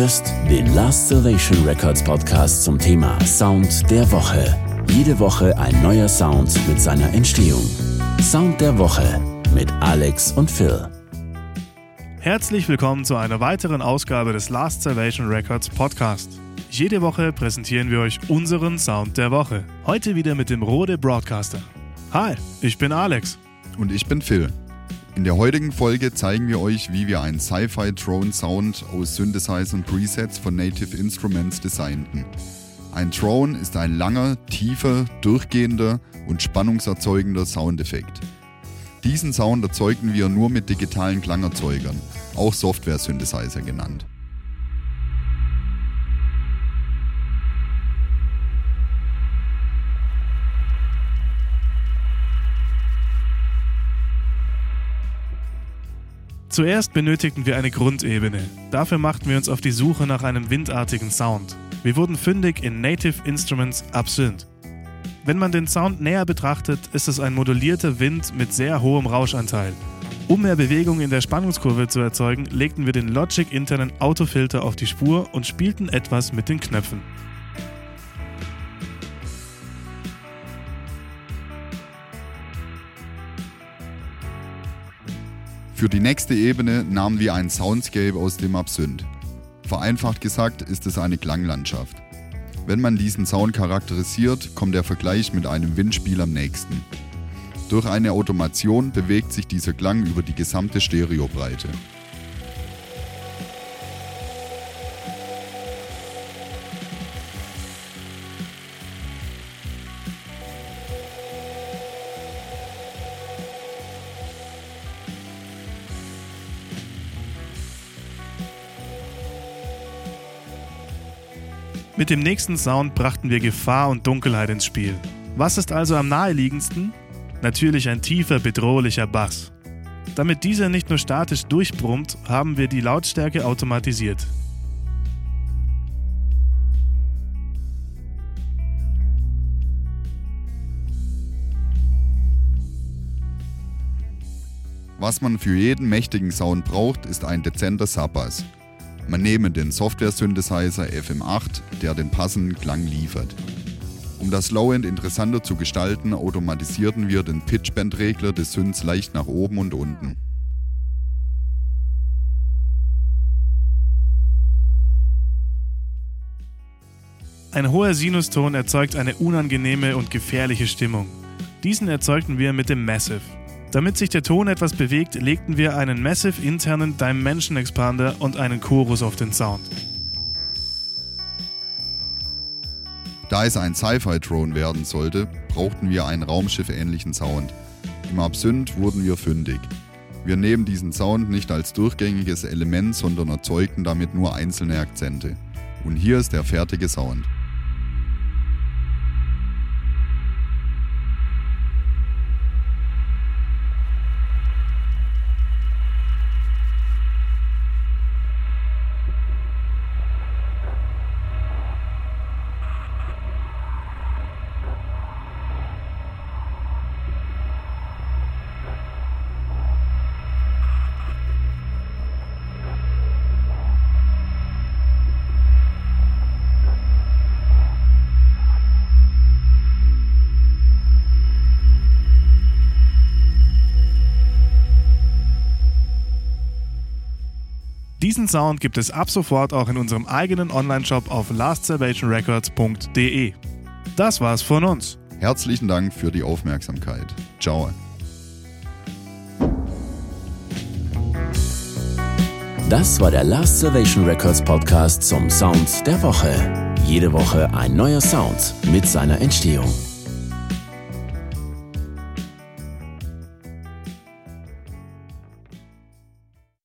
hörst den Last Salvation Records Podcast zum Thema Sound der Woche. Jede Woche ein neuer Sound mit seiner Entstehung. Sound der Woche mit Alex und Phil. Herzlich willkommen zu einer weiteren Ausgabe des Last Salvation Records Podcast. Jede Woche präsentieren wir euch unseren Sound der Woche. Heute wieder mit dem Rode Broadcaster. Hi, ich bin Alex. Und ich bin Phil. In der heutigen Folge zeigen wir euch, wie wir einen Sci-Fi Drone Sound aus Synthesizer und Presets von Native Instruments designten. Ein Drone ist ein langer, tiefer, durchgehender und spannungserzeugender Soundeffekt. Diesen Sound erzeugen wir nur mit digitalen Klangerzeugern, auch Software-Synthesizer genannt. Zuerst benötigten wir eine Grundebene. Dafür machten wir uns auf die Suche nach einem windartigen Sound. Wir wurden fündig in Native Instruments Absynth. Wenn man den Sound näher betrachtet, ist es ein modulierter Wind mit sehr hohem Rauschanteil. Um mehr Bewegung in der Spannungskurve zu erzeugen, legten wir den Logic internen Autofilter auf die Spur und spielten etwas mit den Knöpfen. Für die nächste Ebene nahmen wir ein Soundscape aus dem Absynth. Vereinfacht gesagt ist es eine Klanglandschaft. Wenn man diesen Sound charakterisiert, kommt der Vergleich mit einem Windspiel am nächsten. Durch eine Automation bewegt sich dieser Klang über die gesamte Stereobreite. Mit dem nächsten Sound brachten wir Gefahr und Dunkelheit ins Spiel. Was ist also am naheliegendsten? Natürlich ein tiefer, bedrohlicher Bass. Damit dieser nicht nur statisch durchbrummt, haben wir die Lautstärke automatisiert. Was man für jeden mächtigen Sound braucht, ist ein dezenter Subbass. Man nehme den Software-Synthesizer FM8, der den passenden Klang liefert. Um das Low-End interessanter zu gestalten, automatisierten wir den Pitchband-Regler des Synths leicht nach oben und unten. Ein hoher Sinuston erzeugt eine unangenehme und gefährliche Stimmung. Diesen erzeugten wir mit dem Massive. Damit sich der Ton etwas bewegt, legten wir einen Massive internen Dimension Expander und einen Chorus auf den Sound. Da es ein Sci-Fi-Drone werden sollte, brauchten wir einen Raumschiff-ähnlichen Sound. Im Absynth wurden wir fündig. Wir nehmen diesen Sound nicht als durchgängiges Element, sondern erzeugten damit nur einzelne Akzente. Und hier ist der fertige Sound. Diesen Sound gibt es ab sofort auch in unserem eigenen Online-Shop auf lastsalvationrecords.de. Das war's von uns. Herzlichen Dank für die Aufmerksamkeit. Ciao. Das war der Last Salvation Records Podcast zum Sound der Woche. Jede Woche ein neuer Sound mit seiner Entstehung.